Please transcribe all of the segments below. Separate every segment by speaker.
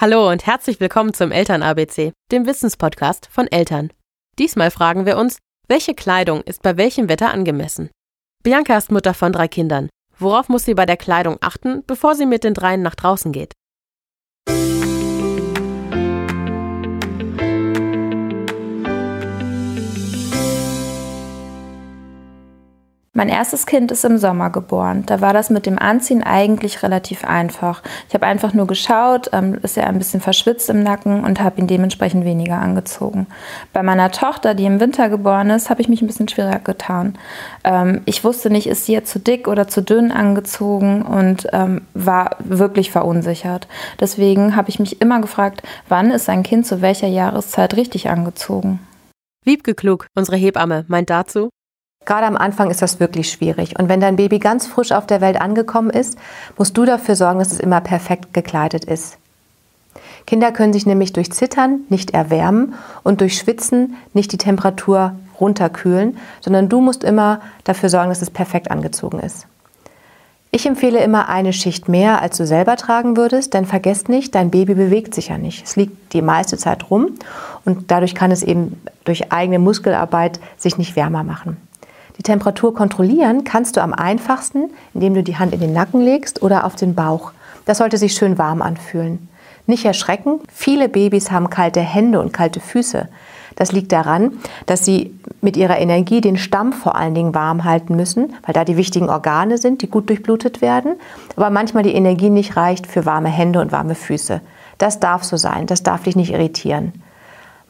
Speaker 1: Hallo und herzlich willkommen zum Eltern-ABC, dem Wissenspodcast von Eltern. Diesmal fragen wir uns, welche Kleidung ist bei welchem Wetter angemessen? Bianca ist Mutter von drei Kindern. Worauf muss sie bei der Kleidung achten, bevor sie mit den dreien nach draußen geht?
Speaker 2: Mein erstes Kind ist im Sommer geboren. Da war das mit dem Anziehen eigentlich relativ einfach. Ich habe einfach nur geschaut, ähm, ist er ein bisschen verschwitzt im Nacken und habe ihn dementsprechend weniger angezogen. Bei meiner Tochter, die im Winter geboren ist, habe ich mich ein bisschen schwieriger getan. Ähm, ich wusste nicht, ist sie jetzt zu dick oder zu dünn angezogen und ähm, war wirklich verunsichert. Deswegen habe ich mich immer gefragt, wann ist ein Kind zu welcher Jahreszeit richtig angezogen?
Speaker 1: Wiebke Klug, unsere Hebamme, meint dazu,
Speaker 3: Gerade am Anfang ist das wirklich schwierig. Und wenn dein Baby ganz frisch auf der Welt angekommen ist, musst du dafür sorgen, dass es immer perfekt gekleidet ist. Kinder können sich nämlich durch Zittern nicht erwärmen und durch Schwitzen nicht die Temperatur runterkühlen, sondern du musst immer dafür sorgen, dass es perfekt angezogen ist. Ich empfehle immer eine Schicht mehr, als du selber tragen würdest, denn vergesst nicht, dein Baby bewegt sich ja nicht. Es liegt die meiste Zeit rum und dadurch kann es eben durch eigene Muskelarbeit sich nicht wärmer machen. Die Temperatur kontrollieren kannst du am einfachsten, indem du die Hand in den Nacken legst oder auf den Bauch. Das sollte sich schön warm anfühlen. Nicht erschrecken, viele Babys haben kalte Hände und kalte Füße. Das liegt daran, dass sie mit ihrer Energie den Stamm vor allen Dingen warm halten müssen, weil da die wichtigen Organe sind, die gut durchblutet werden, aber manchmal die Energie nicht reicht für warme Hände und warme Füße. Das darf so sein, das darf dich nicht irritieren.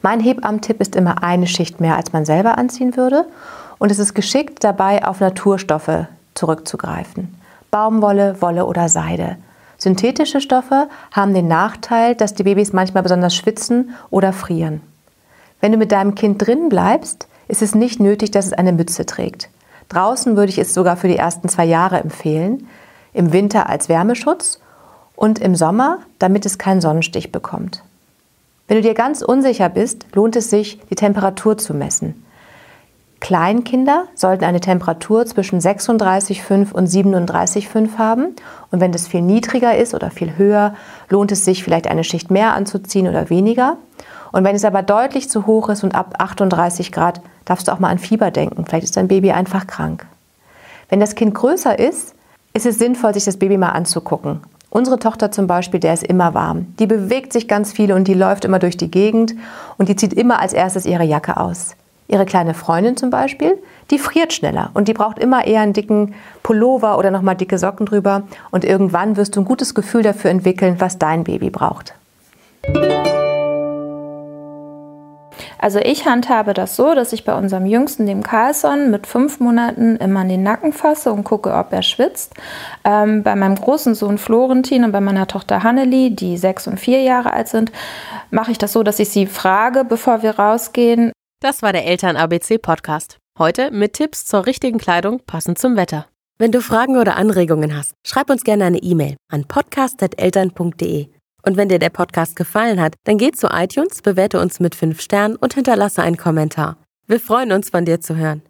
Speaker 3: Mein Hebammen-Tipp ist immer eine Schicht mehr, als man selber anziehen würde und es ist geschickt dabei, auf Naturstoffe zurückzugreifen. Baumwolle, Wolle oder Seide. Synthetische Stoffe haben den Nachteil, dass die Babys manchmal besonders schwitzen oder frieren. Wenn du mit deinem Kind drin bleibst, ist es nicht nötig, dass es eine Mütze trägt. Draußen würde ich es sogar für die ersten zwei Jahre empfehlen, im Winter als Wärmeschutz und im Sommer, damit es keinen Sonnenstich bekommt. Wenn du dir ganz unsicher bist, lohnt es sich, die Temperatur zu messen. Kleinkinder sollten eine Temperatur zwischen 36,5 und 37,5 haben. Und wenn das viel niedriger ist oder viel höher, lohnt es sich vielleicht eine Schicht mehr anzuziehen oder weniger. Und wenn es aber deutlich zu hoch ist und ab 38 Grad, darfst du auch mal an Fieber denken. Vielleicht ist dein Baby einfach krank. Wenn das Kind größer ist, ist es sinnvoll, sich das Baby mal anzugucken. Unsere Tochter zum Beispiel, der ist immer warm. Die bewegt sich ganz viel und die läuft immer durch die Gegend und die zieht immer als erstes ihre Jacke aus. Ihre kleine Freundin zum Beispiel, die friert schneller und die braucht immer eher einen dicken Pullover oder nochmal dicke Socken drüber. Und irgendwann wirst du ein gutes Gefühl dafür entwickeln, was dein Baby braucht.
Speaker 2: Also ich handhabe das so, dass ich bei unserem Jüngsten, dem Carlson, mit fünf Monaten immer an den Nacken fasse und gucke, ob er schwitzt. Ähm, bei meinem großen Sohn Florentin und bei meiner Tochter Hanneli, die sechs und vier Jahre alt sind, mache ich das so, dass ich sie frage, bevor wir rausgehen,
Speaker 1: das war der Eltern-ABC-Podcast. Heute mit Tipps zur richtigen Kleidung passend zum Wetter. Wenn du Fragen oder Anregungen hast, schreib uns gerne eine E-Mail an podcast.eltern.de. Und wenn dir der Podcast gefallen hat, dann geh zu iTunes, bewerte uns mit 5 Sternen und hinterlasse einen Kommentar. Wir freuen uns, von dir zu hören.